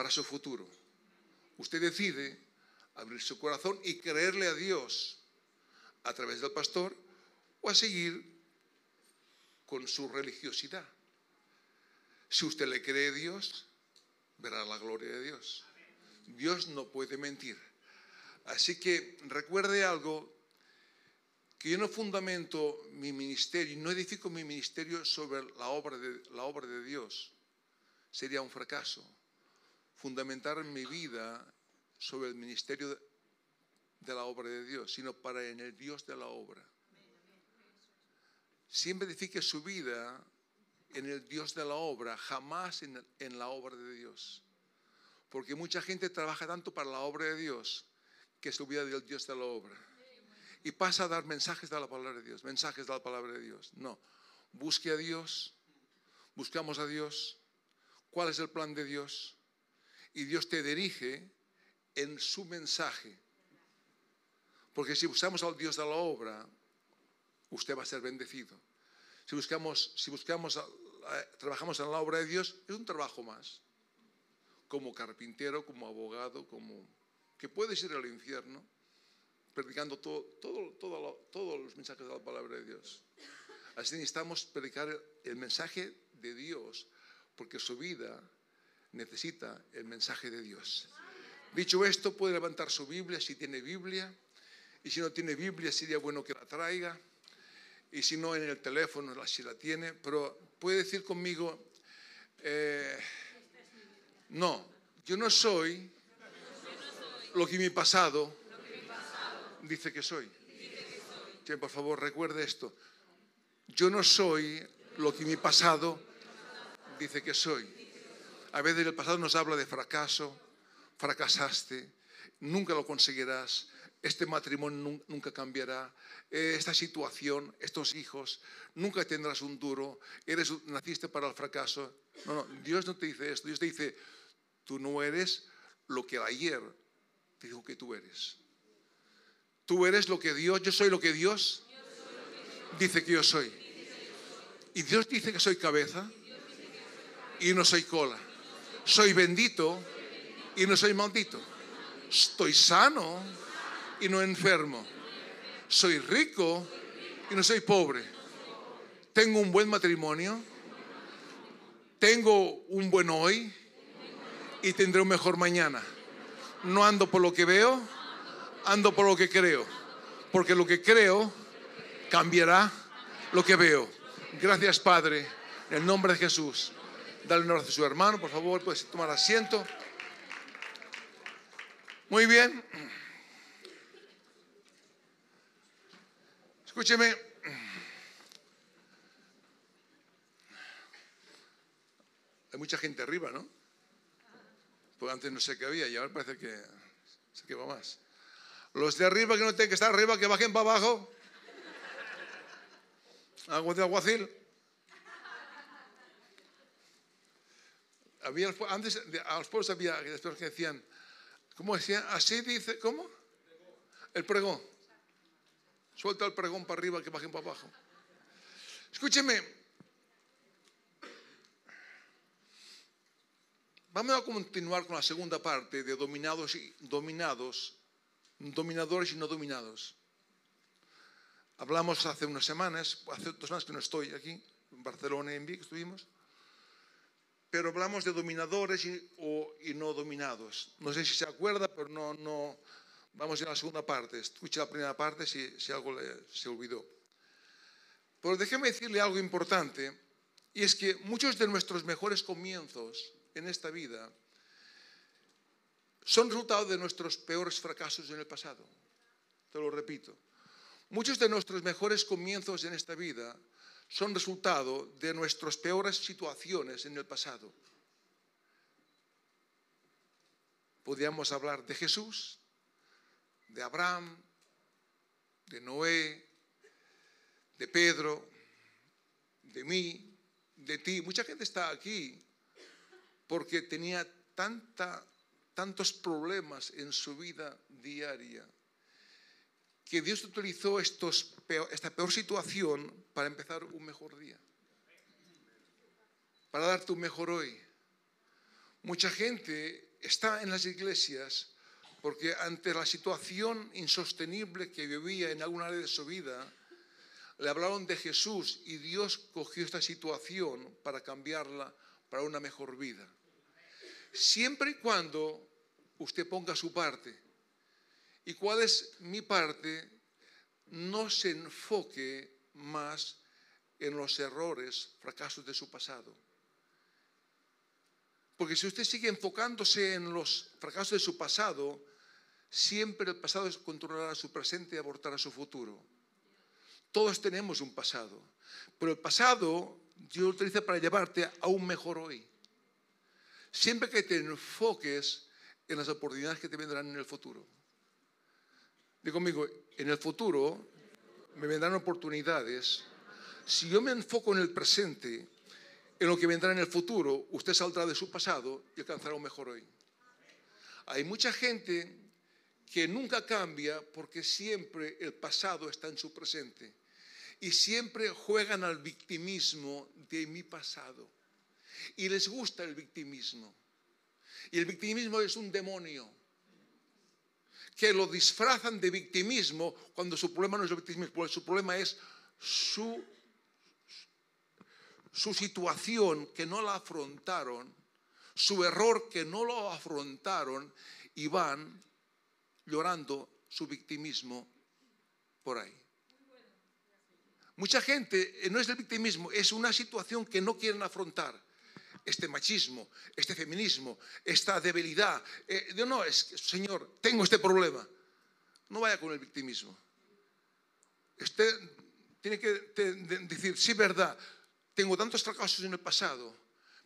para su futuro. Usted decide abrir su corazón y creerle a Dios a través del pastor o a seguir con su religiosidad. Si usted le cree a Dios, verá la gloria de Dios. Dios no puede mentir. Así que recuerde algo, que yo no fundamento mi ministerio, no edifico mi ministerio sobre la obra de, la obra de Dios. Sería un fracaso. Fundamentar mi vida sobre el ministerio de, la obra de Dios, sino para en el Dios de la obra. Siempre edifique su vida en el Dios de la obra, jamás en, en, la obra de Dios. Porque mucha gente trabaja tanto para la obra de Dios que se olvida del Dios de la obra. Y pasa a dar mensajes de la palabra de Dios, mensajes de la palabra de Dios. No, busque a Dios, buscamos a Dios, cuál es el plan de Dios. Y Dios te dirige en su mensaje. Porque si buscamos al Dios de la obra, usted va a ser bendecido. Si buscamos, si buscamos, trabajamos en la obra de Dios, es un trabajo más. Como carpintero, como abogado, como que puedes ir al infierno predicando todo, todo, todo, todos los mensajes de la palabra de Dios. Así necesitamos predicar el mensaje de Dios, porque su vida necesita el mensaje de Dios. Dicho esto, puede levantar su Biblia si tiene Biblia, y si no tiene Biblia sería bueno que la traiga y si no en el teléfono si la tiene, pero puede decir conmigo, eh, no, yo no soy lo que mi pasado dice que soy. por favor, recuerde esto. Yo no soy lo que mi pasado dice que soy. A veces el pasado nos habla de fracaso, fracasaste, nunca lo conseguirás, este matrimonio nunca cambiará, eh, esta situación, estos hijos, nunca tendrás un duro, eres, naciste para el fracaso. No, no, Dios no te dice esto, Dios te dice, tú no eres lo que ayer te dijo que tú eres. Tú eres lo que Dios, yo soy lo que Dios dice que yo soy. Y Dios dice que soy cabeza y no soy cola. Soy bendito y no soy maldito. Estoy sano y no enfermo. Soy rico y no soy pobre. Tengo un buen matrimonio. Tengo un buen hoy y tendré un mejor mañana. No ando por lo que veo, ando por lo que creo. Porque lo que creo cambiará lo que veo. Gracias, Padre, en el nombre de Jesús. Dale honor a su hermano, por favor, puedes tomar asiento. Muy bien. Escúcheme. Hay mucha gente arriba, ¿no? Porque antes no sé qué había y ahora parece que sé que va más. Los de arriba que no tienen que estar arriba, que bajen para abajo. Agua de aguacil. Antes a los pueblos había que decían, ¿cómo decían? Así dice, ¿cómo? El pregón. Suelta el pregón para arriba, que bajen para abajo. Escúcheme. Vamos a continuar con la segunda parte de dominados y dominados, dominadores y no dominados. Hablamos hace unas semanas, hace dos semanas que no estoy aquí, en Barcelona y en Vic estuvimos, pero hablamos de dominadores y, y no dominados. No sé si se acuerda, pero no, no, Vamos a la segunda parte. Escucha la primera parte si, si algo le, se olvidó. Pero déjeme decirle algo importante, y es que muchos de nuestros mejores comienzos en esta vida son resultado de nuestros peores fracasos en el pasado. Te lo repito. Muchos de nuestros mejores comienzos en esta vida son resultado de nuestras peores situaciones en el pasado. Podríamos hablar de Jesús, de Abraham, de Noé, de Pedro, de mí, de ti. Mucha gente está aquí porque tenía tantos problemas en su vida diaria que Dios utilizó esta peor situación para empezar un mejor día, para darte un mejor hoy. Mucha gente está en las iglesias porque ante la situación insostenible que vivía en alguna área de su vida, le hablaron de Jesús y Dios cogió esta situación para cambiarla para una mejor vida. Siempre y cuando usted ponga su parte. ¿Y cuál es mi parte? No se enfoque más en los errores, fracasos de su pasado. Porque si usted sigue enfocándose en los fracasos de su pasado, siempre el pasado controlará su presente y abortará su futuro. Todos tenemos un pasado, pero el pasado Dios lo utiliza para llevarte a un mejor hoy. Siempre que te enfoques en las oportunidades que te vendrán en el futuro. Digo conmigo, en el futuro me vendrán oportunidades. Si yo me enfoco en el presente, en lo que vendrá en el futuro, usted saldrá de su pasado y alcanzará un mejor hoy. Hay mucha gente que nunca cambia porque siempre el pasado está en su presente y siempre juegan al victimismo de mi pasado. Y les gusta el victimismo. Y el victimismo es un demonio que lo disfrazan de victimismo cuando su problema no es el victimismo, su problema es su, su situación que no la afrontaron, su error que no lo afrontaron y van llorando su victimismo por ahí. Mucha gente, eh, no es el victimismo, es una situación que no quieren afrontar. Este machismo, este feminismo, esta debilidad. Eh, no, es Señor, tengo este problema. No vaya con el victimismo. Usted tiene que decir, sí, verdad, tengo tantos fracasos en el pasado,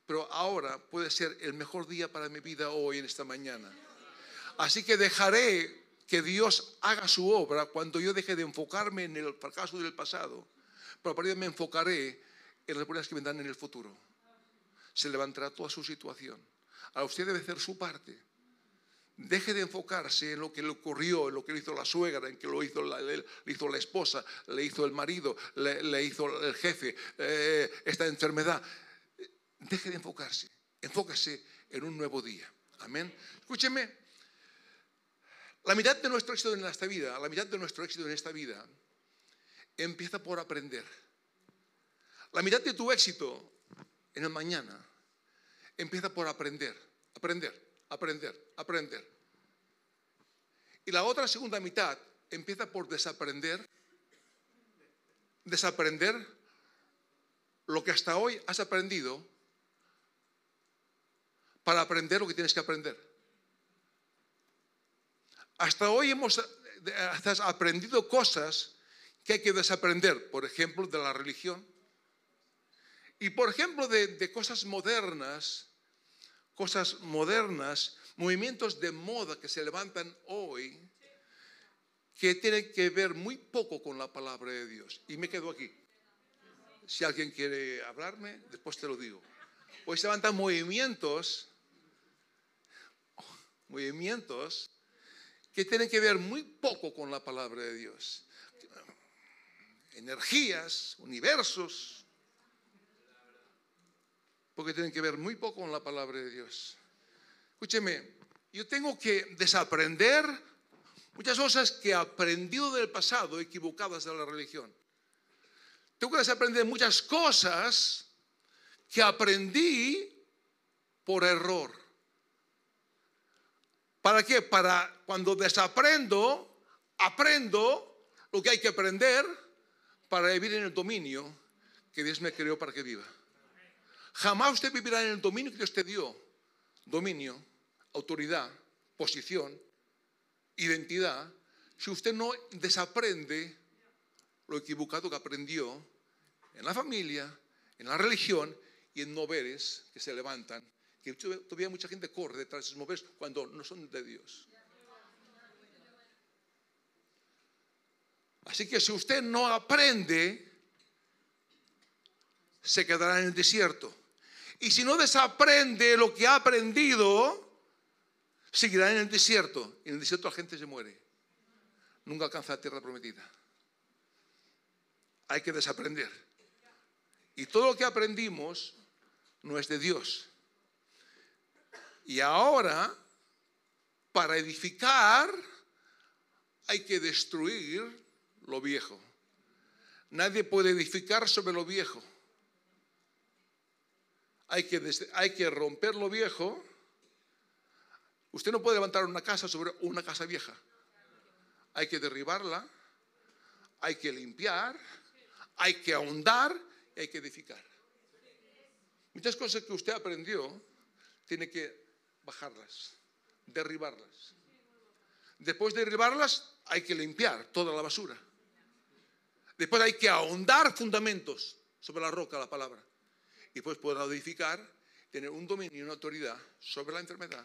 pero ahora puede ser el mejor día para mi vida hoy, en esta mañana. Así que dejaré que Dios haga su obra cuando yo deje de enfocarme en el fracaso del pasado pero a partir de me enfocaré en las problemas que vendrán en el futuro. Se levantará toda su situación. Ahora usted debe hacer su parte. Deje de enfocarse en lo que le ocurrió, en lo que le hizo la suegra, en que lo hizo la, le hizo la esposa, le hizo el marido, le, hizo el jefe, eh, esta enfermedad. Deje de enfocarse. Enfóquese en un nuevo día. Amén. Escúcheme. La mitad de nuestro éxito en esta vida, la mitad de nuestro éxito en esta vida empieza por aprender. La mitad de tu éxito en el mañana empieza por aprender, aprender, aprender, aprender. Y la otra segunda mitad empieza por desaprender, desaprender lo que hasta hoy has aprendido para aprender lo que tienes que aprender. Hasta hoy hemos aprendido cosas que hay que desaprender, por ejemplo, de la religión. Y por ejemplo, de, cosas modernas, cosas modernas, movimientos de moda que se levantan hoy, que tienen que ver muy poco con la palabra de Dios. Y me quedo aquí. Si alguien quiere hablarme, después te lo digo. Hoy se levantan movimientos, movimientos que tienen que ver muy poco con la palabra de Dios energías, universos, porque tienen que ver muy poco con la palabra de Dios. Escúcheme, yo tengo que desaprender muchas cosas que he aprendido del pasado equivocadas de la religión. Tengo que desaprender muchas cosas que aprendí por error. ¿Para qué? Para cuando desaprendo, aprendo lo que hay que aprender para vivir en el dominio que Dios me creó para que viva. Jamás usted vivirá en el dominio que Dios te dio. Dominio, autoridad, posición, identidad, si usted no desaprende lo equivocado que aprendió en la familia, en la religión y en moveres que se levantan, que todavía mucha gente corre detrás de esos moveres cuando no son de Dios. Así que si usted no aprende, se quedará en el desierto. Y si no desaprende lo que ha aprendido, seguirá en el desierto. Y en el desierto la gente se muere. Nunca alcanza la tierra prometida. Hay que desaprender. Y todo lo que aprendimos no es de Dios. Y ahora para edificar hay que destruir lo viejo. Nadie puede edificar sobre lo viejo. Hay que, romper lo viejo. Usted no puede levantar una casa sobre una casa vieja. Hay que derribarla, hay que limpiar, hay que ahondar y hay que edificar. Muchas cosas que usted aprendió, tiene que bajarlas, derribarlas. Después de derribarlas, hay que limpiar toda la basura. Después hay que ahondar fundamentos sobre la roca, la palabra. Y después poder edificar, tener un dominio y una autoridad sobre la enfermedad,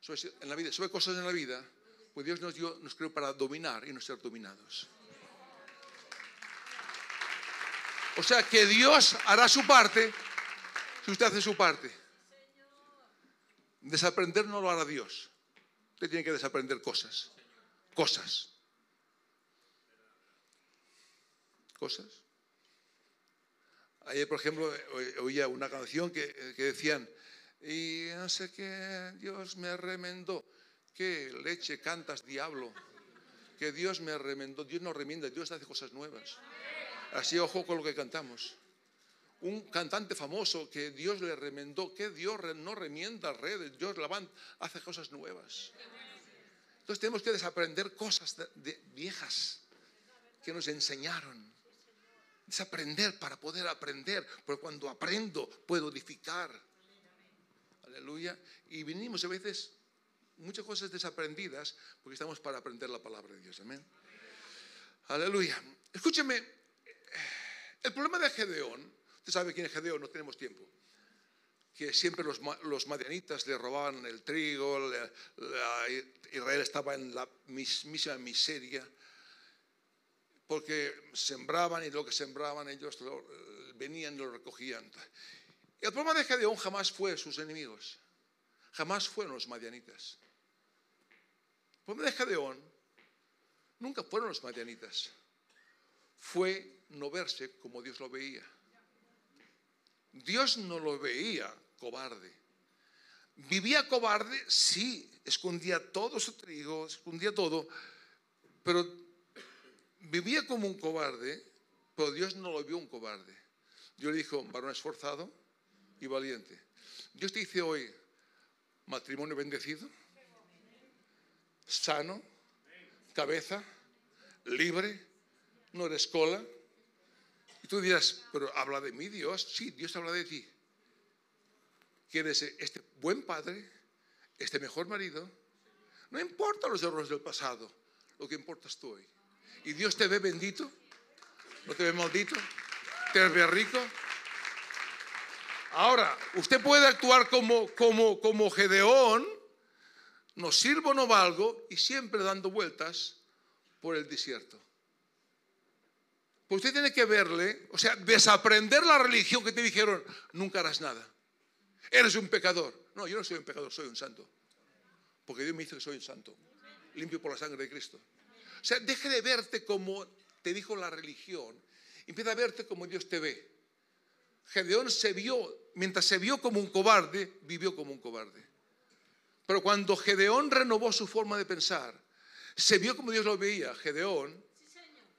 sobre cosas en la vida, pues Dios nos, dio, nos creó para dominar y no ser dominados. O sea que Dios hará su parte si usted hace su parte. Desaprender no lo hará Dios. Usted tiene que desaprender cosas. Cosas. Cosas. Ayer, por ejemplo, oía una canción que, decían, y no sé qué, Dios me remendó. ¿Qué leche cantas, diablo? Que Dios me remendó. Dios no remienda, Dios hace cosas nuevas. Así, ojo con lo que cantamos un cantante famoso que Dios le remendó, que Dios no remienda redes, Dios levanta, hace cosas nuevas. Entonces tenemos que desaprender cosas viejas que nos enseñaron. Desaprender para poder aprender, porque cuando aprendo puedo edificar. Aleluya. Y venimos a veces muchas cosas desaprendidas porque estamos para aprender la palabra de Dios. Amén. Aleluya. Escúcheme, el problema de Gedeón Usted sabe quién es Gedeón, no tenemos tiempo. Que siempre los, los madianitas le robaban el trigo, Israel estaba en la misma miseria, porque sembraban y lo que sembraban ellos venían y lo recogían. El problema de Gedeón jamás fue sus enemigos, jamás fueron los madianitas. El problema de Gedeón nunca fueron los madianitas, fue no verse como Dios lo veía. Dios no lo veía cobarde. Vivía cobarde, sí, escondía todo su trigo, escondía todo, pero vivía como un cobarde, pero Dios no lo vio un cobarde. Dios le dijo, varón esforzado y valiente. Dios te dice hoy, matrimonio bendecido, sano, cabeza, libre, no eres cola, y tú dirás, pero habla de mí Dios. Sí, Dios habla de ti. Quieres este buen padre, este mejor marido. No importa los errores del pasado, lo que importa es tú hoy. Y Dios te ve bendito, no te ve maldito, te ve rico. Ahora, usted puede actuar como, como, como Gedeón, no sirvo, no valgo, y siempre dando vueltas por el desierto. Pues usted tiene que verle, o sea, desaprender la religión que te dijeron, nunca harás nada. Eres un pecador. No, yo no soy un pecador, soy un santo. Porque Dios me dice que soy un santo, limpio por la sangre de Cristo. O sea, deje de verte como te dijo la religión, empieza a verte como Dios te ve. Gedeón se vio, mientras se vio como un cobarde, vivió como un cobarde. Pero cuando Gedeón renovó su forma de pensar, se vio como Dios lo veía, Gedeón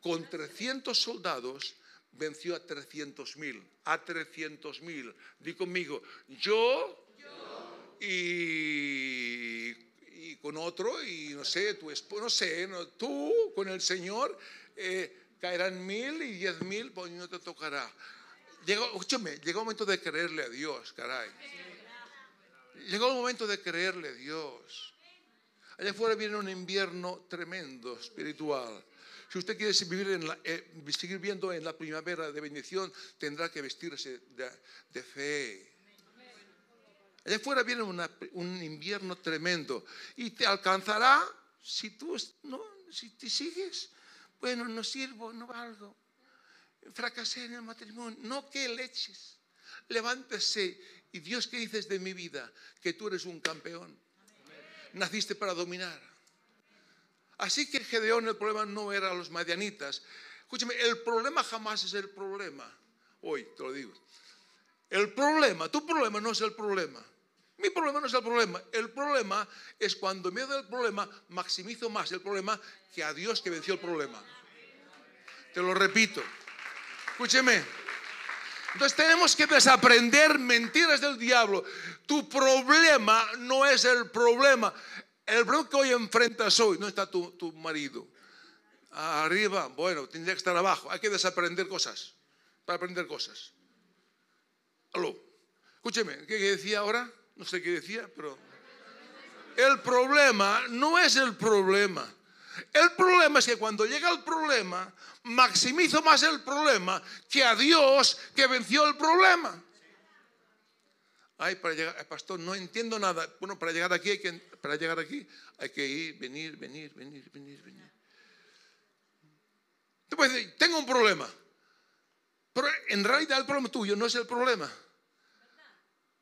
con 300 soldados venció a 300 mil, a 300 mil. Di conmigo, yo, Y, con otro, y no sé, tu esposo, no sé, tú con el Señor eh, caerán mil y diez mil, pues no te tocará. Llegó, escúchame, llegó el momento de creerle a Dios, caray. Llegó el momento de creerle a Dios. Allá afuera viene un invierno tremendo, espiritual. Si usted quiere vivir en eh, seguir viendo en la primavera de bendición, tendrá que vestirse de, fe. Allá afuera viene un invierno tremendo y te alcanzará si tú no, si te sigues. Bueno, no sirvo, no valgo. Fracasé en el matrimonio. No que leches. Levántese. Y Dios, ¿qué dices de mi vida? Que tú eres un campeón. Naciste para dominar. Así que Gedeón el problema no era los madianitas. Escúchame, el problema jamás es el problema. Hoy te lo digo. El problema, tu problema no es el problema. Mi problema no es el problema. El problema es cuando en medio del problema maximizo más el problema que a Dios que venció el problema. Te lo repito. Escúcheme. Entonces tenemos que desaprender mentiras del diablo. Tu problema no es el problema. El problema que hoy enfrentas hoy no está tu, marido. Arriba, bueno, tendría que estar abajo. Hay que desaprender cosas. Para aprender cosas. Aló. Escúcheme, ¿qué decía ahora? No sé qué decía, pero... El problema no es el problema. El problema es que cuando llega el problema, maximizo más el problema que a Dios que venció el problema. Ay, para llegar, pastor, no entiendo nada. Bueno, para llegar aquí hay que, para llegar aquí hay que ir, venir, venir, venir, venir, venir. Tú decir, tengo un problema. Pero en realidad el problema tuyo no es el problema.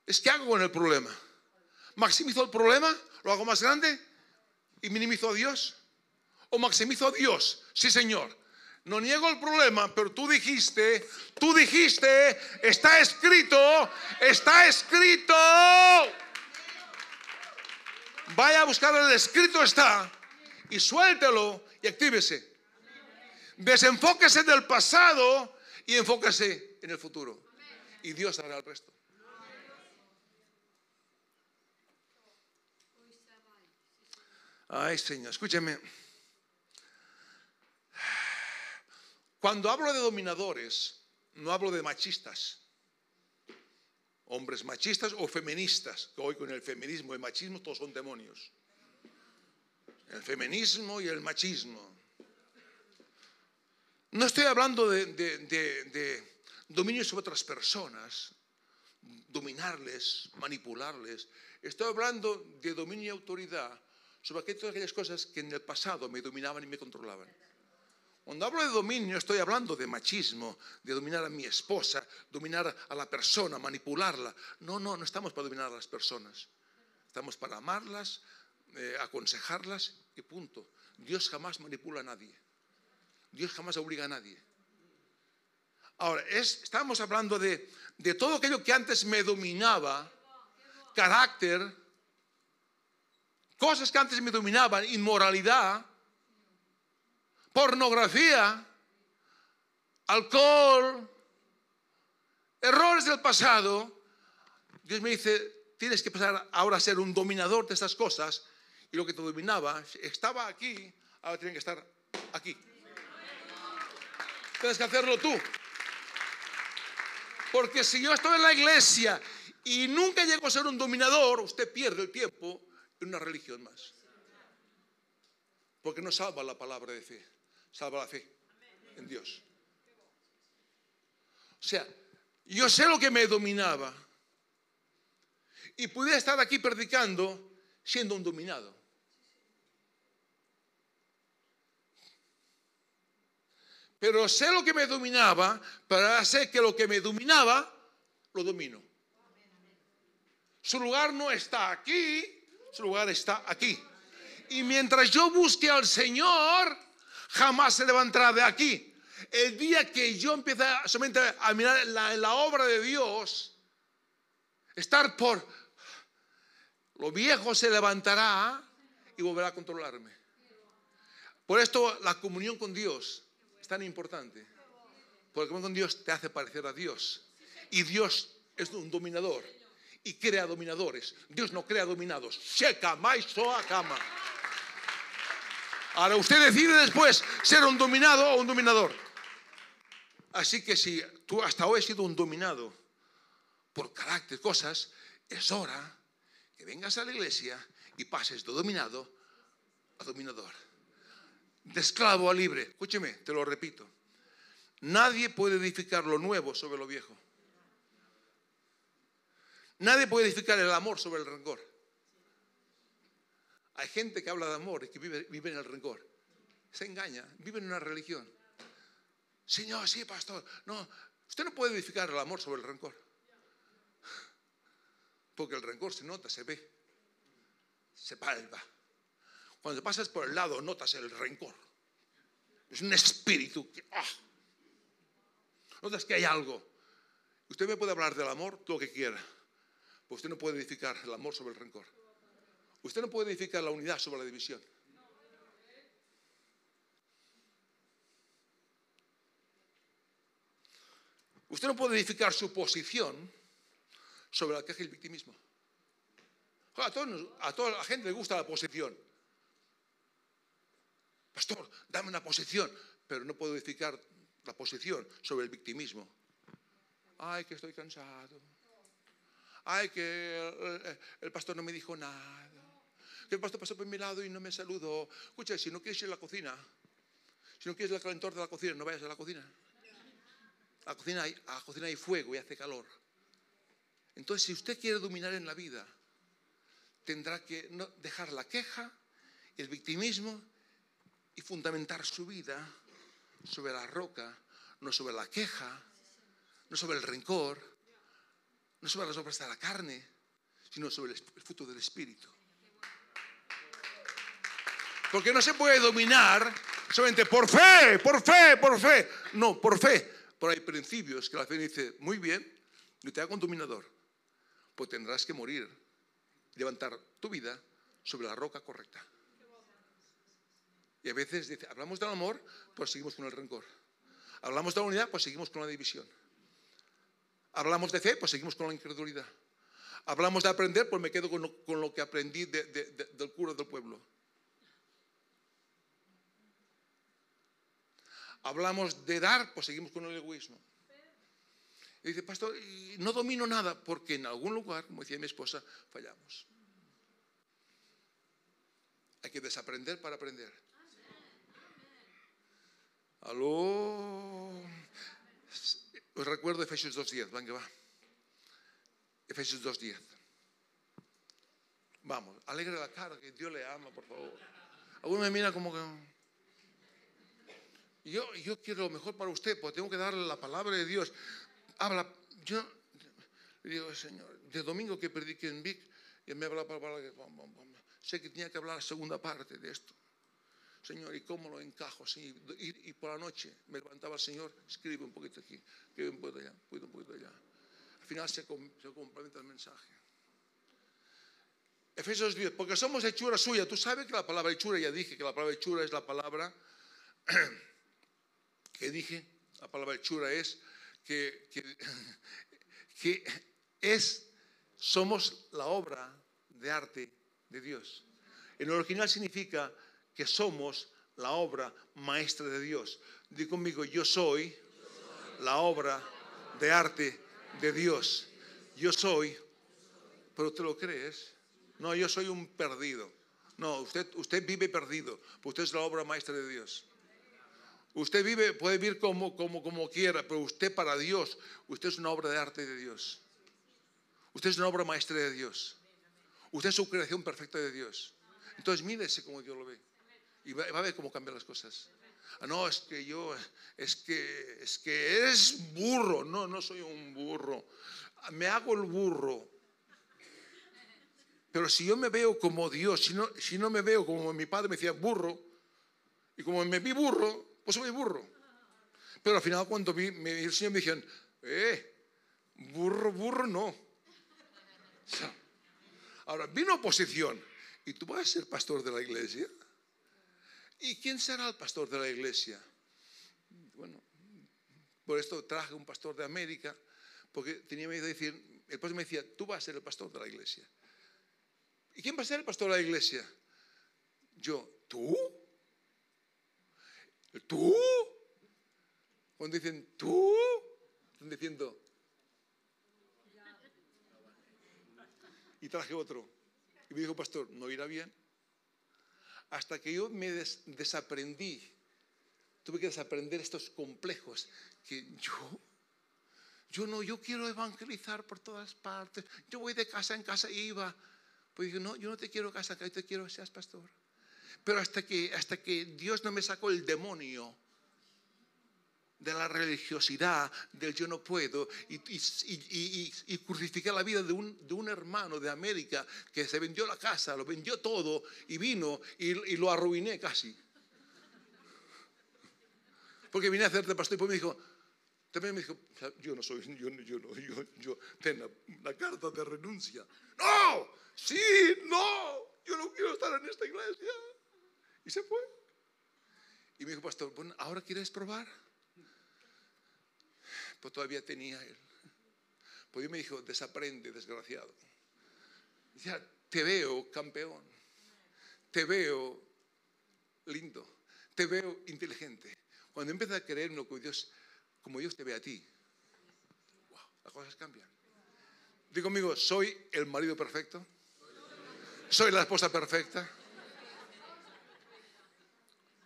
Es que hago con el problema. ¿Maximizo el problema? ¿Lo hago más grande? ¿Y minimizo a Dios? ¿O maximizo a Dios? Sí, Señor. No niego el problema, pero tú dijiste, tú dijiste, está escrito, está escrito. Vaya a buscar el escrito está y suéltelo y actívese. Desenfóquese del pasado y enfóquese en el futuro. Y Dios hará el resto. Ay, Señor, escúcheme. Cuando hablo de dominadores, no hablo de machistas. Hombres machistas o feministas, hoy con el feminismo y el machismo todos son demonios. El feminismo y el machismo. No estoy hablando de, de dominio sobre otras personas, dominarles, manipularles. Estoy hablando de dominio y autoridad sobre aquellas cosas que en el pasado me dominaban y me controlaban. Cuando hablo de dominio estoy hablando de machismo, de dominar a mi esposa, dominar a la persona, manipularla. No, no, no estamos para dominar a las personas. Estamos para amarlas, eh, aconsejarlas y punto. Dios jamás manipula a nadie. Dios jamás obliga a nadie. Ahora, estamos hablando de todo aquello que antes me dominaba, carácter, cosas que antes me dominaban, inmoralidad, pornografía, alcohol, errores del pasado, Dios me dice, tienes que pasar ahora a ser un dominador de estas cosas y lo que te dominaba estaba aquí, ahora tiene que estar aquí. Tienes que hacerlo tú. Porque si yo estoy en la iglesia y nunca llego a ser un dominador, usted pierde el tiempo una religión más. Porque no salva la palabra de fe, salva la fe en Dios. O sea, yo sé lo que me dominaba y pudiera estar aquí predicando siendo un dominado. Pero sé lo que me dominaba para hacer que lo que me dominaba lo domino. Su lugar no está aquí, su lugar está aquí. Y mientras yo busque al Señor, jamás se levantará de aquí. El día que yo empiece solamente a mirar la, la obra de Dios, estar por lo viejo se levantará y volverá a controlarme. Por esto la comunión con Dios es tan importante. Porque la comunión con Dios te hace parecer a Dios. Y Dios es un dominador y crea dominadores. Dios no crea dominados. Checa, a cama. Ahora usted decide después ser un dominado o un dominador. Así que si tú hasta hoy has sido un dominado por carácter, cosas, es hora que vengas a la iglesia y pases de dominado a dominador. De esclavo a libre. Escúcheme, te lo repito. Nadie puede edificar lo nuevo sobre lo viejo. Nadie puede edificar el amor sobre el rencor. Hay gente que habla de amor y que vive, en el rencor. Se engaña, vive en una religión. Señor, sí, pastor. No, usted no puede edificar el amor sobre el rencor. Porque el rencor se nota, se ve, se palpa. Cuando pasas por el lado, notas el rencor. Es un espíritu que. ¡ah! Notas que hay algo. Usted me puede hablar del amor todo lo que quiera Pues usted no puede edificar el amor sobre el rencor. Usted no puede edificar la unidad sobre la división. Usted no puede edificar su posición sobre la queja y el victimismo. A, a toda la gente le gusta la posición. Pastor, dame una posición, pero no puedo edificar la posición sobre el victimismo. Ay, que estoy cansado. Ay, que el, pastor no me dijo nada. Que el pastor pasó por mi lado y no me saludó. Escucha, si no quieres ir a la cocina, si no quieres el calentor de la cocina, no vayas a la cocina. A la cocina hay, a la cocina hay fuego y hace calor. Entonces, si usted quiere dominar en la vida, tendrá que dejar la queja, el victimismo y fundamentar su vida sobre la roca, no sobre la queja, no sobre el rencor, no sobre las obras de la carne, sino sobre el fruto del Espíritu. Porque no se puede dominar solamente por fe, por fe, por fe. No, por fe. Pero hay principios que la fe dice, muy bien, yo te hago un dominador, pues tendrás que morir, levantar tu vida sobre la roca correcta. Y a veces dice, hablamos del amor, pues seguimos con el rencor. Hablamos de la unidad, pues seguimos con la división. Hablamos de fe, pues seguimos con la incredulidad. Hablamos de aprender, pues me quedo con lo, que aprendí del cura del pueblo. Hablamos de dar, pues seguimos con el egoísmo. Y dice, pastor, no domino nada porque en algún lugar, como decía mi esposa, fallamos. Hay que desaprender para aprender. Aló. Os recuerdo Efesios 2.10. Venga, va. Efesios 2.10. Vamos, alegre la cara, que Dios le ama, por favor. Alguno me mira como que... Yo, yo quiero lo mejor para usted, porque tengo que darle la palabra de Dios. Habla, yo le digo, Señor, de domingo que prediqué en Vic, y me habla sé que tenía que hablar la segunda parte de esto. Señor, ¿y cómo lo encajo? Y, por la noche me levantaba el Señor, escribe un poquito aquí, escribe un poquito allá, un allá. Al final se, complementa el mensaje. Efesios 10, porque somos hechura suya. Tú sabes que la palabra hechura, ya dije que la palabra hechura es la palabra que dije, la palabra hechura es que, que es, somos la obra de arte de Dios. En el original significa que somos la obra maestra de Dios. Di conmigo, yo soy la obra de arte de Dios. Yo soy, pero ¿te lo crees? No, yo soy un perdido. No, usted, usted vive perdido, usted es la obra maestra de Dios. Usted vive, puede vivir como, como, como quiera, pero usted para Dios, usted es una obra de arte de Dios. Usted es una obra maestra de Dios. Usted es su creación perfecta de Dios. Entonces mírese como Dios lo ve. Y va, a ver cómo cambian las cosas. Ah, no, es que yo, es que, es que eres burro. No, no soy un burro. Me hago el burro. Pero si yo me veo como Dios, si no, si no me veo como mi padre me decía burro, y como me vi burro, pues soy burro. Pero al final cuando vi, me, el Señor me dijeron, eh, burro, burro no. ahora, vino oposición. ¿Y tú vas a ser pastor de la iglesia? ¿Y quién será el pastor de la iglesia? Bueno, por esto traje un pastor de América, porque tenía miedo de decir, el pastor me decía, tú vas a ser el pastor de la iglesia. ¿Y quién va a ser el pastor de la iglesia? Yo, ¿tú? ¿Tú? Cuando dicen, ¿tú? Están diciendo, y traje otro. Y me dijo, pastor, ¿no irá bien? Hasta que yo me desaprendí, tuve que desaprender estos complejos, que yo, yo no, yo quiero evangelizar por todas partes, yo voy de casa en casa y iba, pues digo, no, yo no te quiero casa, yo te quiero seas pastor. Pero hasta que, hasta que Dios no me sacó el demonio, de la religiosidad, del yo no puedo, y, y, crucifiqué la vida de un, de un, hermano de América que se vendió la casa, lo vendió todo y vino y, lo arruiné casi. Porque vine a hacerte pastor y pues me dijo, También me dijo, yo no soy, yo, yo no, yo, yo, ten la, la carta de renuncia. No, sí, no, yo no quiero estar en esta iglesia. Y se fue. Y me dijo, pastor, bueno, ¿ahora quieres probar? Pues todavía tenía él. Pues yo me dijo, desaprende, desgraciado. Decía, te veo campeón, te veo lindo, te veo inteligente. Cuando empieza a creer en lo que Dios, como Dios te ve a ti, wow, las cosas cambian. Digo conmigo, ¿soy el marido perfecto? ¿Soy la esposa perfecta?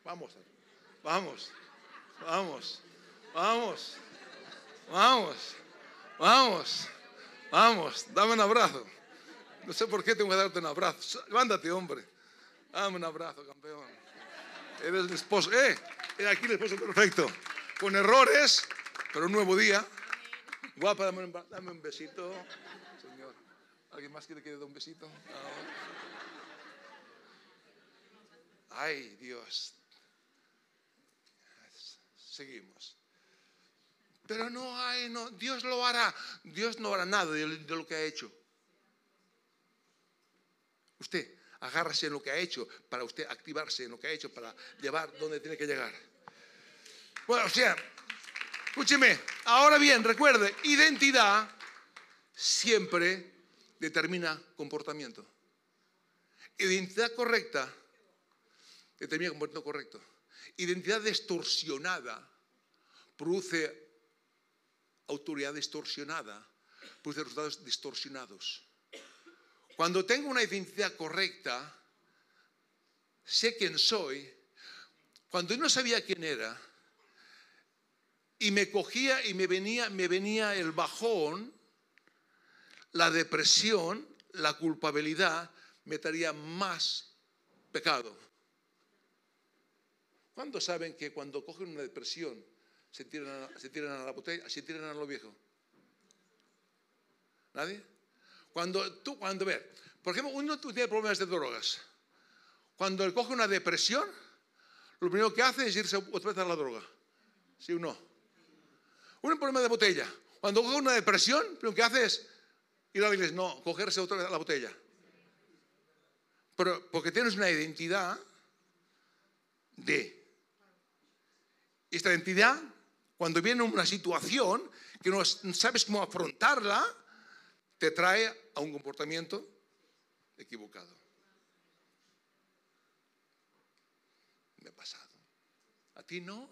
Vamos, vamos, vamos, vamos, vamos, vamos, vamos, dame un abrazo. No sé por qué tengo que darte un abrazo. Levántate, hombre. Dame un abrazo, campeón. Eres el esposo. ¡Eh! Era aquí el esposo perfecto. Con errores, pero un nuevo día. Guapa, dame un, dame un besito. Señor. ¿Alguien más quiere que le dé un besito? Ay, Dios. Seguimos. Pero no hay, no, Dios lo hará. Dios no hará nada de, lo que ha hecho. Usted agárrese en lo que ha hecho para usted activarse en lo que ha hecho para llevar donde tiene que llegar. Bueno, o sea, escúcheme, ahora bien, recuerde, identidad siempre determina comportamiento. Identidad correcta determina comportamiento correcto. Identidad distorsionada produce autoridad distorsionada, produce resultados distorsionados. Cuando tengo una identidad correcta, sé quién soy. Cuando yo no sabía quién era y me cogía y me venía, me venía el bajón, la depresión, la culpabilidad, me traía más pecado. ¿Cuántos saben que cuando cogen una depresión se tiran a, se tiran a la botella, se tiran a lo viejo? ¿Nadie? Cuando tú, cuando ver, por ejemplo, uno tiene problemas de drogas. Cuando él coge una depresión, lo primero que hace es irse otra vez a la droga. ¿Sí o no? Un problema de botella. Cuando coge una depresión, lo primero que hace es ir a la iglesia. No, cogerse otra vez a la botella. Pero porque tienes una identidad de. Esta identidad, cuando viene una situación que no sabes cómo afrontarla, te trae a un comportamiento equivocado. Me ha pasado. ¿A ti no?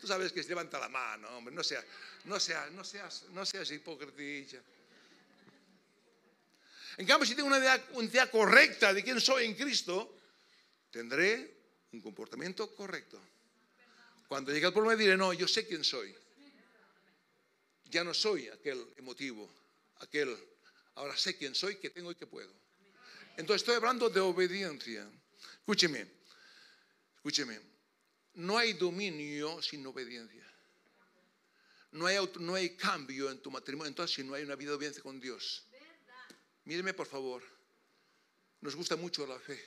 Tú sabes que se levanta la mano, hombre, no seas, no seas, no seas, no seas hipocresía. En cambio, si tengo una idea, una idea correcta de quién soy en Cristo, tendré un comportamiento correcto. Cuando llegue el problema diré, no, yo sé quién soy. Ya no soy aquel emotivo, aquel Ahora sé quién soy, qué tengo y qué puedo. Entonces estoy hablando de obediencia. Escúcheme, escúcheme. No hay dominio sin obediencia. No hay, no hay cambio en tu matrimonio entonces si no hay una vida de obediencia con Dios. Míreme por favor. Nos gusta mucho la fe.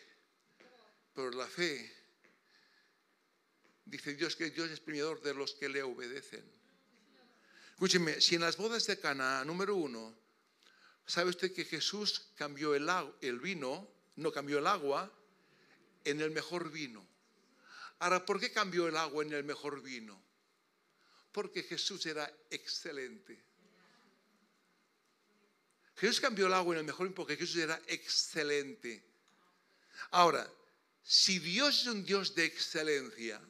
Pero la fe, dice Dios que Dios es premiador de los que le obedecen. Escúcheme, si en las bodas de Cana, número uno, ¿Sabe usted que Jesús cambió el, vino, no cambió el agua, en el mejor vino? Ahora, ¿por qué cambió el agua en el mejor vino? Porque Jesús era excelente. Jesús cambió el agua en el mejor vino porque Jesús era excelente. Ahora, si Dios es un Dios de excelencia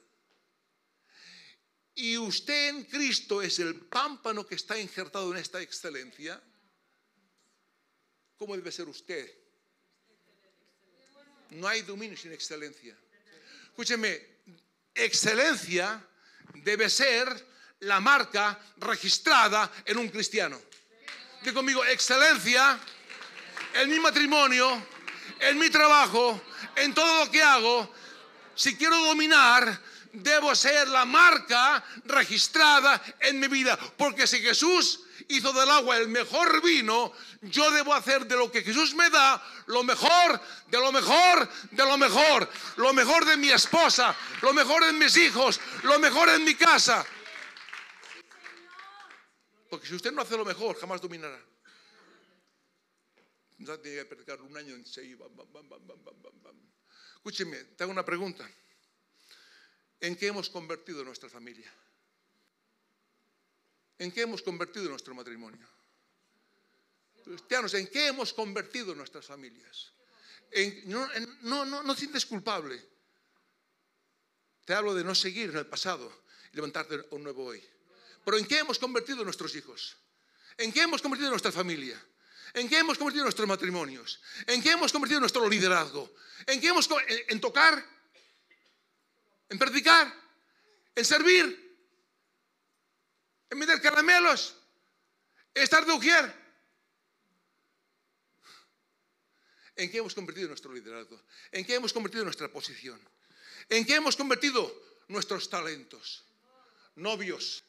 y usted en Cristo es el pámpano que está injertado en esta excelencia, ¿Cómo debe ser usted? No hay dominio sin excelencia. Escúcheme, excelencia debe ser la marca registrada en un cristiano. Digo conmigo, excelencia en mi matrimonio, en mi trabajo, en todo lo que hago. Si quiero dominar, debo ser la marca registrada en mi vida. Porque si Jesús hizo del agua el mejor vino, yo debo hacer de lo que Jesús me da lo mejor, de lo mejor, de lo mejor. Lo mejor de mi esposa, lo mejor en mis hijos, lo mejor en mi casa. Porque si usted no hace lo mejor, jamás dominará. No tiene que predicar un año en. Escúcheme, te hago una pregunta. ¿En qué hemos convertido nuestra familia? ¿En qué hemos convertido nuestro matrimonio? Cristianos, ¿en qué hemos convertido nuestras familias? No, no, no, no te sientes culpable. Te hablo de no seguir en el pasado y levantarte un nuevo hoy. Pero ¿en qué hemos convertido nuestros hijos? ¿En qué hemos convertido nuestra familia? ¿En qué hemos convertido nuestros matrimonios? ¿En qué hemos convertido nuestro liderazgo? ¿En qué hemos en, en tocar? ¿En predicar? ¿En servir? ¿En meter caramelos? ¿En estar de ujier? ¿En qué hemos convertido nuestro liderazgo? ¿En qué hemos convertido nuestra posición? ¿En qué hemos convertido nuestros talentos? Novios,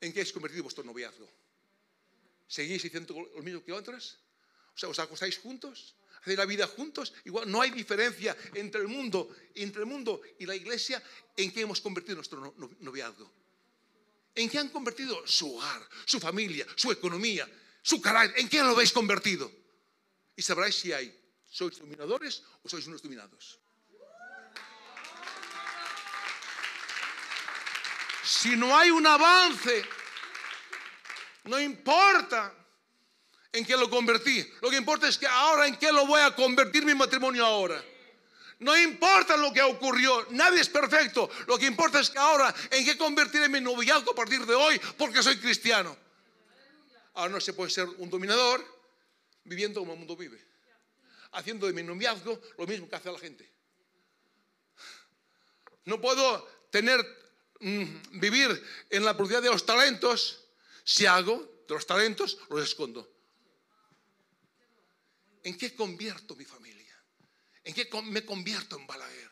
¿en qué habéis convertido vuestro noviazgo? ¿Seguís haciendo lo mismo que otras? O sea, ¿os acostáis juntos? ¿Hacéis la vida juntos? Igual no hay diferencia entre el mundo, entre el mundo y la iglesia en qué hemos convertido nuestro no- no- noviazgo. ¿En qué han convertido su hogar, su familia, su economía, su carácter? ¿En qué lo habéis convertido? Y sabréis si hay, sois dominadores o sois unos dominados. Si no hay un avance, no importa en qué lo convertí. Lo que importa es que ahora en qué lo voy a convertir mi matrimonio ahora. No importa lo que ocurrió, nadie es perfecto. Lo que importa es que ahora en qué convertiré mi noviazgo a partir de hoy porque soy cristiano. Ahora no se puede ser un dominador viviendo como el mundo vive. Haciendo de mi noviazgo lo mismo que hace la gente. No puedo tener, mm, vivir en la propiedad de los talentos si hago de los talentos, los escondo. ¿En qué convierto mi familia? ¿En qué me convierto en Balaguer?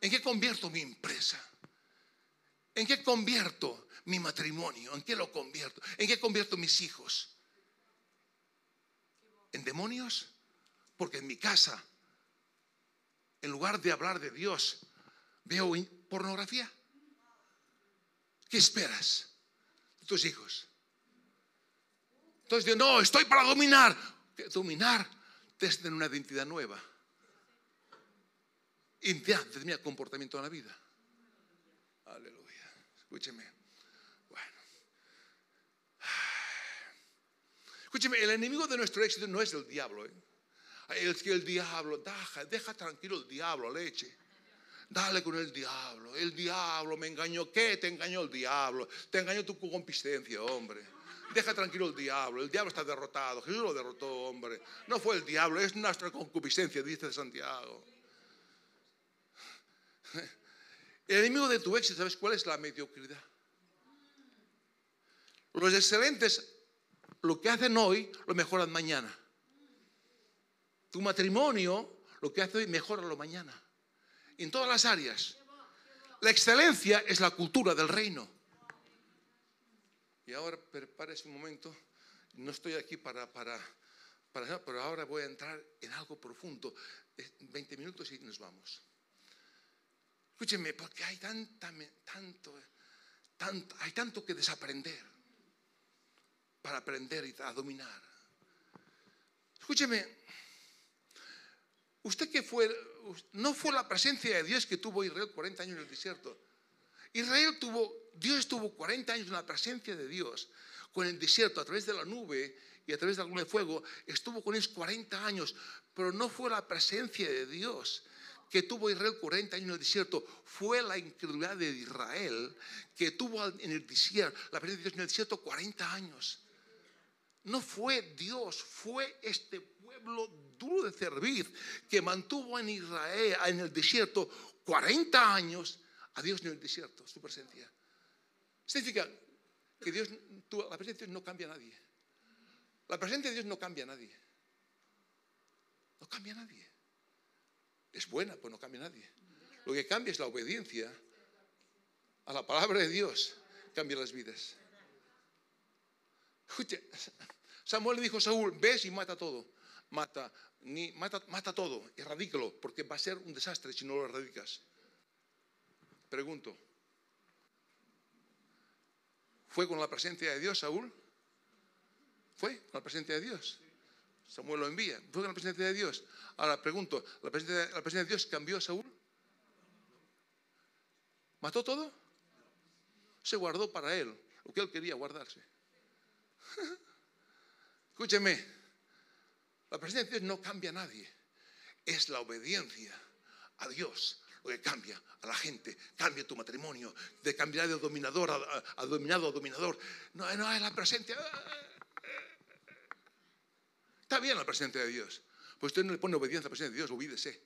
¿En qué convierto mi empresa? ¿En qué convierto mi matrimonio? ¿En qué lo convierto? ¿En qué convierto mis hijos? ¿En demonios? Porque en mi casa, en lugar de hablar de Dios, veo pornografía. ¿Qué esperas de tus hijos? Entonces, no, estoy para dominar. Dominar es tener una identidad nueva. Identidad determina comportamiento en la vida. Aleluya. Escúcheme. Bueno. Escúcheme, el enemigo de nuestro éxito no es el diablo. ¿eh? Es que el diablo, deja, deja tranquilo el diablo, leche. Dale con el diablo. El diablo me engañó. ¿Qué te engañó el diablo? Te engañó tu concupiscencia, hombre. Deja tranquilo el diablo. El diablo está derrotado. Jesús lo derrotó, hombre. No fue el diablo, es nuestra concupiscencia, dice Santiago. El enemigo de tu éxito, ¿sabes cuál es la mediocridad? Los excelentes, lo que hacen hoy, lo mejoran mañana. Tu matrimonio, lo que hace hoy, mejóralo mañana. En todas las áreas. La excelencia es la cultura del reino. Y ahora prepárese un momento. No estoy aquí para, para, para, pero ahora voy a entrar en algo profundo. Eh, 20 minutos y nos vamos. Escúcheme, porque hay tanta, tanto, tanto, hay tanto que desaprender para aprender y a dominar. Escúcheme, usted que fue, no fue la presencia de Dios que tuvo Israel 40 años en el desierto. Israel tuvo, Dios tuvo 40 años en la presencia de Dios, con el desierto, a través de la nube y a través de de fuego, estuvo con ellos 40 años, pero no fue la presencia de Dios que tuvo Israel 40 años en el desierto, fue la incredulidad de Israel que tuvo en el desierto, la presencia de Dios en el desierto 40 años. No fue Dios, fue este pueblo duro de servir que mantuvo en Israel, en el desierto, 40 años a Dios en el desierto, su presencia. Significa que Dios, la presencia de Dios no cambia a nadie. La presencia de Dios no cambia a nadie. No cambia a nadie. Es buena, pues no cambia a nadie. Lo que cambia es la obediencia a la palabra de Dios. Cambia las vidas. Escuche, Samuel le dijo a Saúl, ves y mata todo. Mata, ni, mata, mata todo, erradícalo, porque va a ser un desastre si no lo erradicas. Pregunto, ¿Fue con la presencia de Dios, Saúl? ¿Fue con la presencia de Dios? Samuel lo envía. ¿Fue con la presencia de Dios? Ahora pregunto, ¿la presencia, la presencia de Dios cambió a Saúl? ¿Mató todo? Se guardó para él lo que él quería guardarse. Escúcheme, la presencia de Dios no cambia a nadie. Es la obediencia a Dios que cambia a la gente. Cambia tu matrimonio, de cambiar de dominador a, dominado a dominador. No, no es la presencia. Está bien la presencia de Dios. Pues usted no le pone obediencia a la presencia de Dios, olvídese.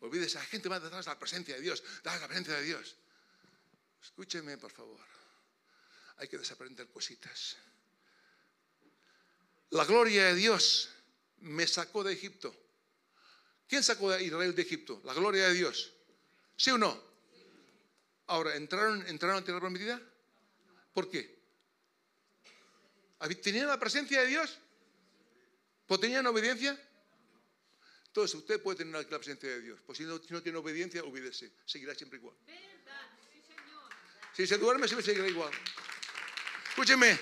Olvídese, la gente va detrás de la presencia de Dios, da la presencia de Dios. Escúcheme, por favor. Hay que desaprender cositas. La gloria de Dios me sacó de Egipto. ¿Quién sacó a Israel de Egipto? La gloria de Dios. ¿Sí o no? Ahora, ¿entraron, ¿entraron a tierra prometida? ¿Por qué? ¿Tenían la presencia de Dios? ¿Pues tenían obediencia? Entonces usted puede tener la presencia de Dios. Pues si no, tiene obediencia, olvídese. Seguirá siempre igual. Si se duerme, siempre seguirá igual. Escúcheme,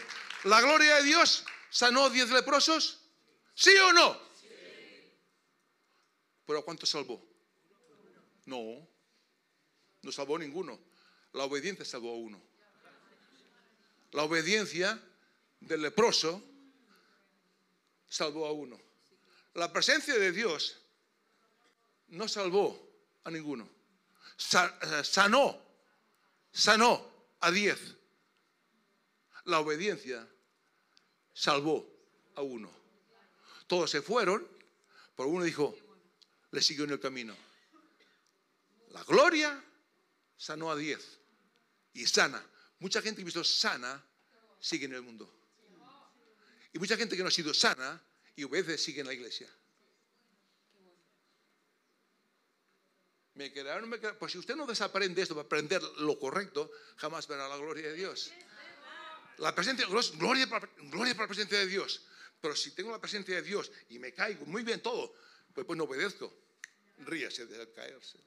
¿la gloria de Dios sanó diez leprosos? ¿Sí o no? ¿Pero a cuántos salvó? No, no salvó ninguno. La obediencia salvó a uno. La obediencia del leproso salvó a uno. La presencia de Dios no salvó a ninguno. Eh, sanó, sanó a diez. La obediencia salvó a uno. Todos se fueron, pero uno dijo, le siguió en el camino. La gloria sanó a diez. Y sana. Mucha gente que ha visto sana sigue en el mundo. Y mucha gente que no ha sido sana y obedece sigue en la iglesia. ¿Me quedaron? Me Pues si usted no desaprende esto para aprender lo correcto, jamás verá la gloria de Dios. La presencia, gloria gloria para la presencia de Dios. Pero si tengo la presencia de Dios y me caigo muy bien todo, pues, pues no obedezco. Ríase de caerse.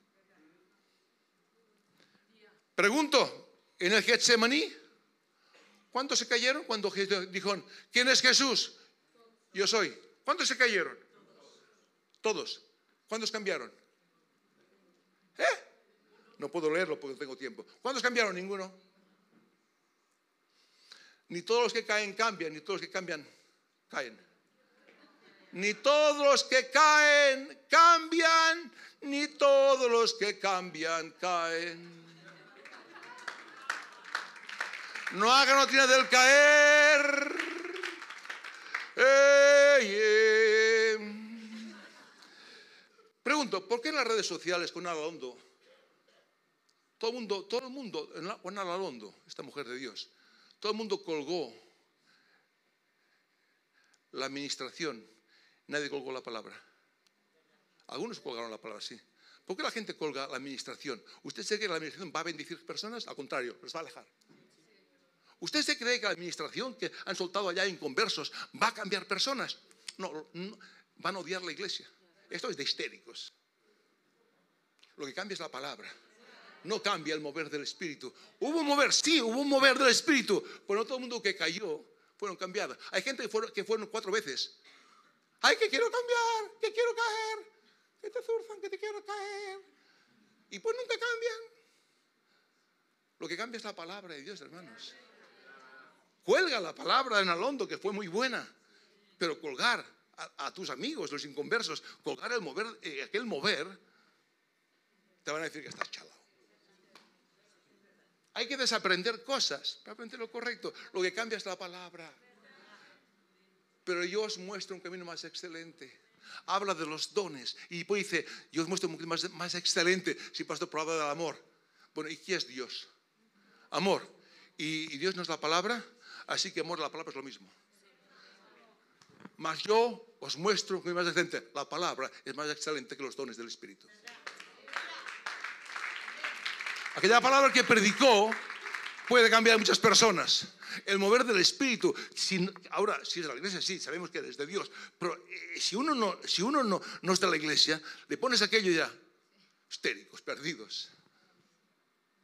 Pregunto, ¿en el Getsemaní? ¿Cuántos se cayeron cuando dijo, ¿quién es Jesús? Yo soy. ¿Cuántos se cayeron? Todos. ¿Cuántos cambiaron? ¿Eh? No puedo leerlo porque no tengo tiempo. ¿Cuántos cambiaron? Ninguno. Ni todos los que caen cambian, ni todos los que cambian caen. Ni todos los que caen cambian, ni todos los que cambian caen. No hagan noticia del caer. Pregunto, ¿por qué en las redes sociales con Alalondo, todo el mundo, todo el mundo, con Alalondo, esta mujer de Dios, todo el mundo colgó la administración, nadie colgó la palabra. Algunos colgaron la palabra, sí. ¿Por qué la gente colga la administración? ¿Usted cree que la administración va a bendecir personas? Al contrario, les va a alejar. ¿Usted se cree que la administración que han soltado allá en conversos va a cambiar personas? No, van a odiar la iglesia. Esto es de histéricos. Lo que cambia es la palabra. No cambia el mover del espíritu. Hubo un mover, sí, hubo un mover del espíritu, pero no todo el mundo que cayó fueron cambiados. Hay gente que fueron, que fueron cuatro veces. Ay, que quiero cambiar, que quiero caer, que te zurzan, que te quiero caer. Y pues nunca cambian. Lo que cambia es la palabra de Dios, hermanos. Cuelga la palabra de Nalondo, que fue muy buena, pero colgar a, tus amigos, los inconversos, colgar el mover, eh, aquel mover, te van a decir que estás chalado. Hay que desaprender cosas para aprender lo correcto. Lo que cambia es la palabra. Pero yo os muestro un camino más excelente. Habla de los dones y después dice, yo os muestro un camino más, excelente si pastor hablar del amor. Bueno, ¿y qué es Dios? Amor. ¿Y, ¿Y Dios no es la palabra? Así que amor, la palabra es lo mismo. Mas yo os muestro que es más excelente. La palabra es más excelente que los dones del Espíritu. Aquella palabra que predicó puede cambiar a muchas personas. El mover del Espíritu, ahora, si es de la iglesia, sí, sabemos que es de Dios, pero eh, si uno, no, si uno no, no está en la iglesia, le pones aquello ya, histéricos, perdidos.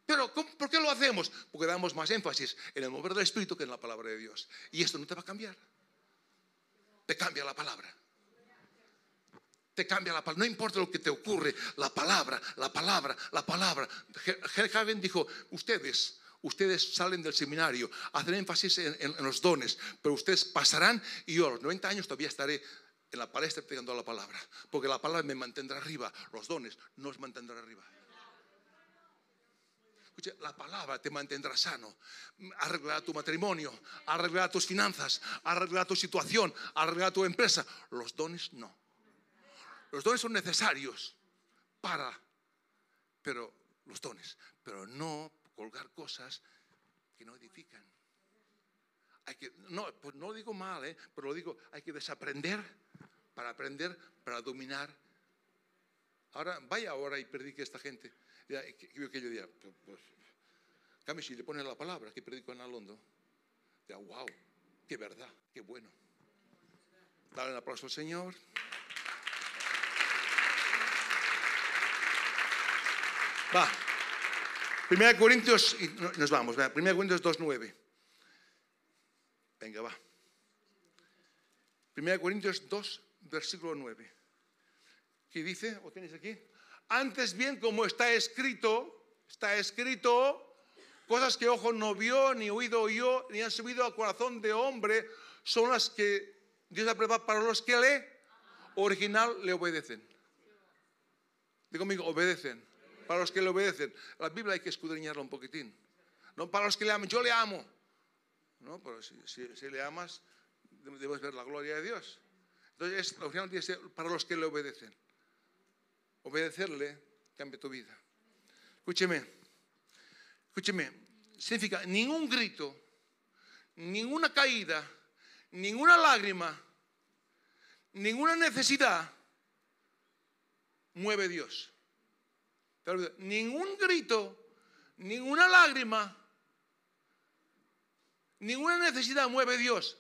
Pero ¿por qué lo hacemos? Porque damos más énfasis en el mover del Espíritu que en la palabra de Dios. Y esto no te va a cambiar. Te cambia la palabra. Te cambia la palabra. No importa lo que te ocurre, la palabra, la palabra, la palabra. Hagen dijo, ustedes, ustedes salen del seminario, hacen énfasis en, en, los dones, pero ustedes pasarán y yo a los 90 años todavía estaré en la palestra pegando la palabra, porque la palabra me mantendrá arriba, los dones no os mantendrán arriba. Escucha, la palabra te mantendrá sano. Arreglará tu matrimonio, arreglará tus finanzas, arreglará tu situación, arreglará tu empresa. Los dones no. Los dones son necesarios para, pero los dones, pero no colgar cosas que no edifican. No, pues no lo digo mal, ¿eh? pero lo digo, hay que desaprender para aprender, para dominar. Ahora, vaya ahora y predique a esta gente. Que, que yo diga, pues, cambio, si le pone la palabra que predico en Alondo, diga, wow, qué verdad, qué bueno. Dale un aplauso al Señor. Va. Primera Corintios, y nos vamos, Primera Corintios 2.9. Venga, va. Primera Corintios 2, versículo 9. ¿Qué dice? ¿O tenéis aquí? Antes bien, como está escrito, está escrito, cosas que ojo no vio, ni oído oyó, ni han subido al corazón de hombre, son las que Dios ha preparado para los que le original le obedecen. Digo conmigo, obedecen. Para los que le obedecen. La Biblia hay que escudriñarla un poquitín. No para los que le aman. Yo le amo. No, pero si, si le amas, debes ver la gloria de Dios. Entonces, la original dice para los que le obedecen. Obedecerle cambia tu vida. Escúcheme, escúcheme, significa ningún grito, ninguna caída, ninguna lágrima, ninguna necesidad mueve Dios. Ningún grito, ninguna lágrima, ninguna necesidad mueve Dios.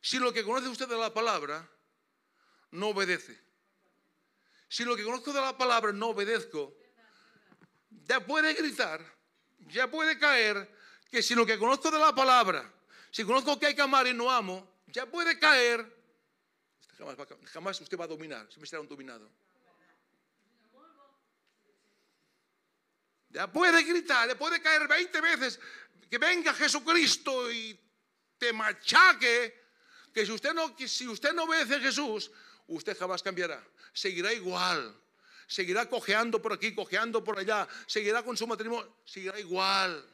Si lo que conoce usted de la palabra no obedece. Si lo que conozco de la palabra no obedezco, ya puede gritar, ya puede caer, que si lo que conozco de la palabra, si conozco que hay que amar y no amo, ya puede caer, jamás, usted va a dominar, siempre será un dominado. Ya puede gritar, ya puede caer 20 veces, que venga Jesucristo y te machaque, que si usted no, si usted no obedece a Jesús, usted jamás cambiará. Seguirá igual. Seguirá cojeando por aquí, cojeando por allá. Seguirá con su matrimonio. Seguirá igual.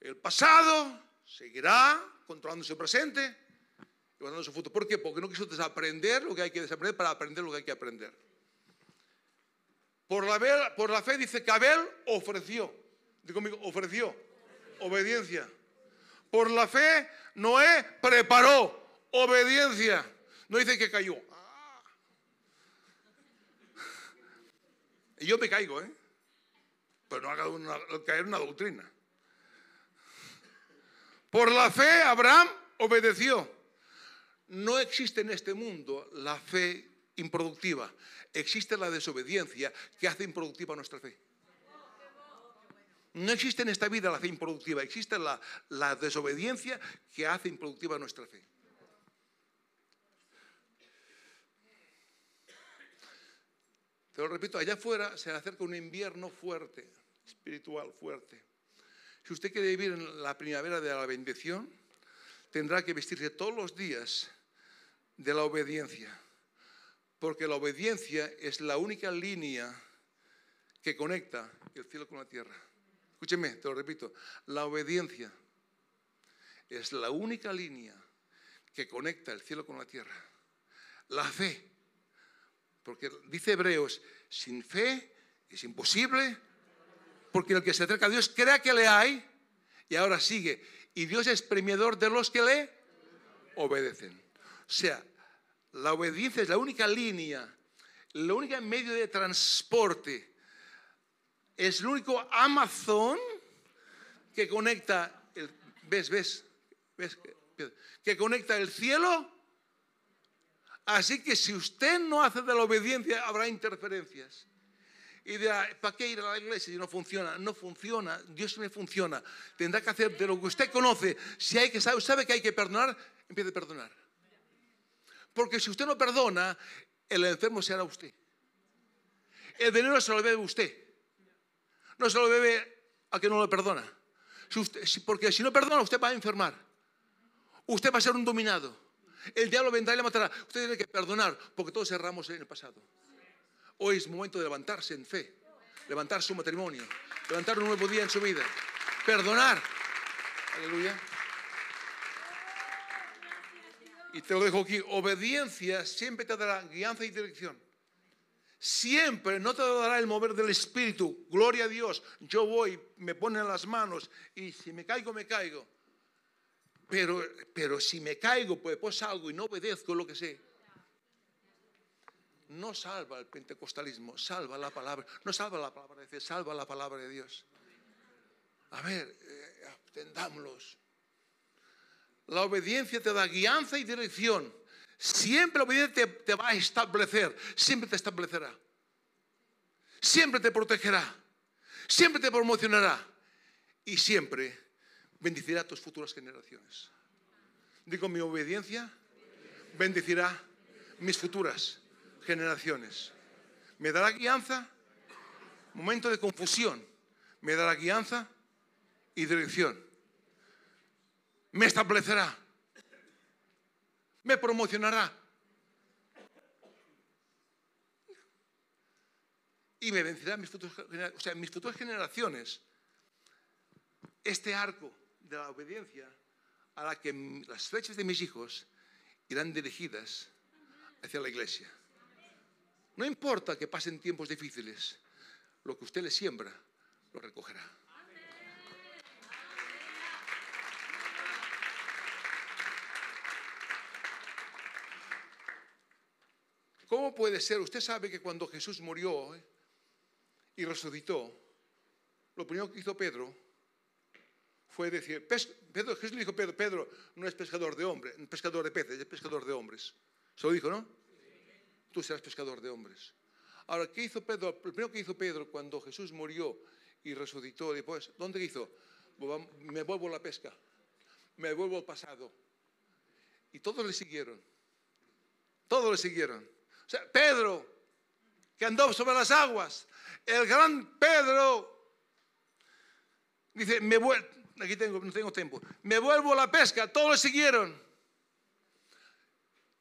El pasado seguirá controlando su presente y guardando su futuro. ¿Por qué? Porque no quiso desaprender lo que hay que desaprender para aprender lo que hay que aprender. Por la, fe dice que Abel ofreció conmigo, ofreció obediencia. Por la fe, Noé preparó obediencia. No dice que cayó. Ah. Y yo me caigo, ¿eh? Pero no haga una, caer una doctrina. Por la fe, Abraham obedeció. No existe en este mundo la fe improductiva. Existe la desobediencia que hace improductiva nuestra fe. No existe en esta vida la fe improductiva, existe la, desobediencia que hace improductiva nuestra fe. Te lo repito, allá afuera se acerca un invierno fuerte, espiritual fuerte. Si usted quiere vivir en la primavera de la bendición, tendrá que vestirse todos los días de la obediencia, porque la obediencia es la única línea que conecta el cielo con la tierra. Escúcheme, te lo repito, la obediencia es la única línea que conecta el cielo con la tierra. La fe, porque dice Hebreos, sin fe es imposible, porque el que se acerca a Dios crea que le hay y ahora sigue. Y Dios es premiador de los que le obedecen. O sea, la obediencia es la única línea, la única medio de transporte es el único Amazon que conecta, ves, ves, ves, que conecta el cielo Así que si usted no hace de la obediencia, habrá interferencias. Y dirá, ¿para qué ir a la iglesia si no funciona? No funciona, Dios me funciona. Tendrá que hacer de lo que usted conoce. Si hay que sabe, sabe que hay que perdonar, empiece a perdonar. Porque si usted no perdona, el enfermo será usted. El veneno se lo bebe usted. No se lo bebe a que no lo perdona. porque si no perdona, usted va a enfermar. Usted va a ser un dominado. El diablo vendrá y le matará. Usted tiene que perdonar, porque todos cerramos en el pasado. Hoy es momento de levantarse en fe, levantar su matrimonio, levantar un nuevo día en su vida, perdonar. Aleluya. Y te lo dejo aquí, obediencia siempre te dará guianza y dirección. Siempre no te dará el mover del Espíritu. Gloria a Dios. Yo voy, me ponen las manos y si me caigo, me caigo. Pero, pero si me caigo, pues, pues salgo y no obedezco lo que sé. No salva el pentecostalismo, salva la palabra. No salva la palabra de Dios, salva la palabra de Dios. A ver, eh, La obediencia te da guianza y dirección. Siempre la obediencia te, va a establecer, siempre te establecerá. Siempre te protegerá, siempre te promocionará y siempre bendecirá a tus futuras generaciones. Digo, mi obediencia bendecirá mis futuras generaciones. Me dará guianza, momento de confusión, me dará guianza y dirección. Me establecerá me promocionará. Y me vencerá mis futuras, o sea, mis futuras generaciones. Este arco de la obediencia a la que las flechas de mis hijos irán dirigidas hacia la iglesia. No importa que pasen tiempos difíciles, lo que usted le siembra, lo recogerá. ¿Cómo puede ser? Usted sabe que cuando Jesús murió eh, y resucitó, lo primero que hizo Pedro fue decir, Pedro, Jesús le dijo Pedro, Pedro no es pescador de hombres, pescador de peces, es pescador de hombres. Se lo dijo, ¿no? Tú serás pescador de hombres. Ahora, ¿qué hizo Pedro? Lo primero que hizo Pedro cuando Jesús murió y resucitó después, ¿dónde hizo? Me vuelvo a la pesca, me vuelvo al pasado. Y todos le siguieron. Todos le siguieron. Pedro, que andó sobre las aguas, el gran Pedro, dice, me vuelvo, aquí tengo, no tengo tiempo, me vuelvo a la pesca, todos le siguieron.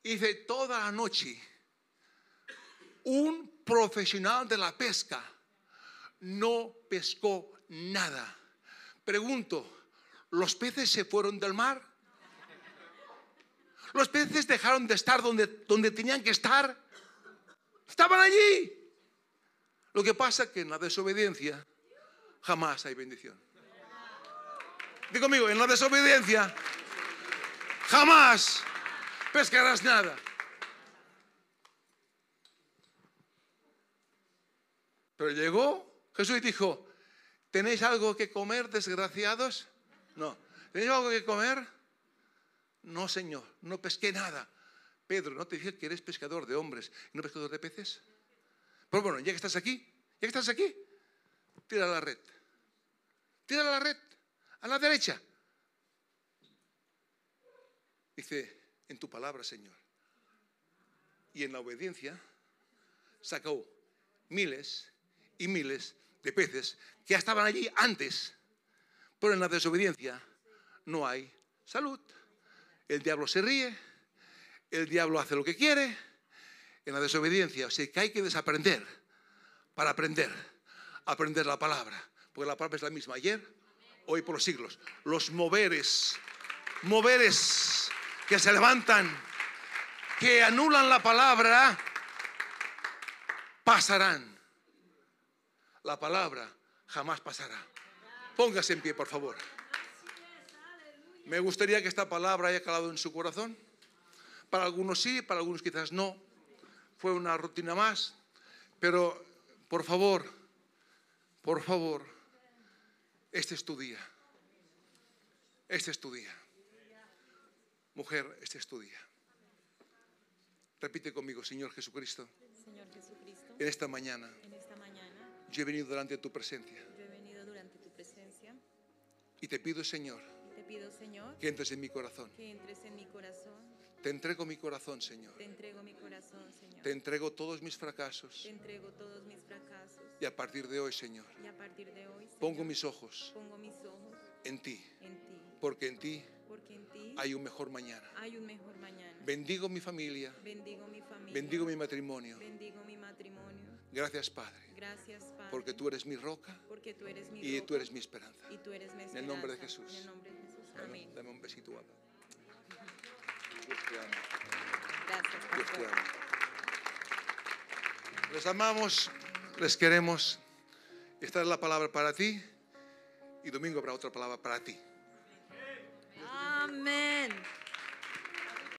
Y dice, toda la noche, un profesional de la pesca no pescó nada. Pregunto, ¿los peces se fueron del mar? ¿Los peces dejaron de estar donde, donde tenían que estar? Estaban allí. Lo que pasa es que en la desobediencia jamás hay bendición. Digo conmigo, en la desobediencia jamás pescarás nada. Pero llegó Jesús y dijo, ¿tenéis algo que comer, desgraciados? No. ¿Tenéis algo que comer? No, Señor, no pesqué nada. Pedro, ¿no te dije que eres pescador de hombres y no pescador de peces? Pues bueno, ya que estás aquí, ya que estás aquí, tira la red. Tira la red a la derecha. Dice, en tu palabra, Señor. Y en la obediencia sacó miles y miles de peces que ya estaban allí antes. Pero en la desobediencia no hay salud. El diablo se ríe el diablo hace lo que quiere en la desobediencia. O sea, que hay que desaprender para aprender, aprender la palabra. Porque la palabra es la misma ayer, hoy por los siglos. Los moveres, moveres que se levantan, que anulan la palabra, pasarán. La palabra jamás pasará. Póngase en pie, por favor. Me gustaría que esta palabra haya calado en su corazón. Para algunos sí, para algunos quizás no. Fue una rutina más. Pero, por favor, por favor, este es tu día. Este es tu día. Mujer, este es tu día. Repite conmigo, Señor Jesucristo, Señor Jesucristo, en esta mañana en esta mañana yo he venido delante de tu presencia yo he venido durante tu presencia y te pido, Señor, y te pido, Señor, que entres en mi corazón. que entres en mi corazón. Te entrego mi corazón, Señor. Te entrego mi corazón, Señor. Te entrego todos mis fracasos Te entrego todos mis fracasos. y a partir de hoy, Señor, Y a partir de hoy, Señor, pongo mis ojos pongo mis ojos en ti, en ti. porque en ti Porque en ti hay un mejor mañana. hay un mejor mañana. Bendigo mi familia, Bendigo mi familia. bendigo mi matrimonio. Bendigo mi matrimonio. Gracias, Padre, Gracias, Padre. porque tú eres mi roca porque tú eres mi y roca tú eres mi esperanza. y tú eres mi En el nombre de esperanza. Jesús. En el nombre de Jesús. Dame, Amén. dame un besito, guapa. Les amamos, les queremos. Esta es la palabra para ti y domingo habrá otra palabra para ti. Amén.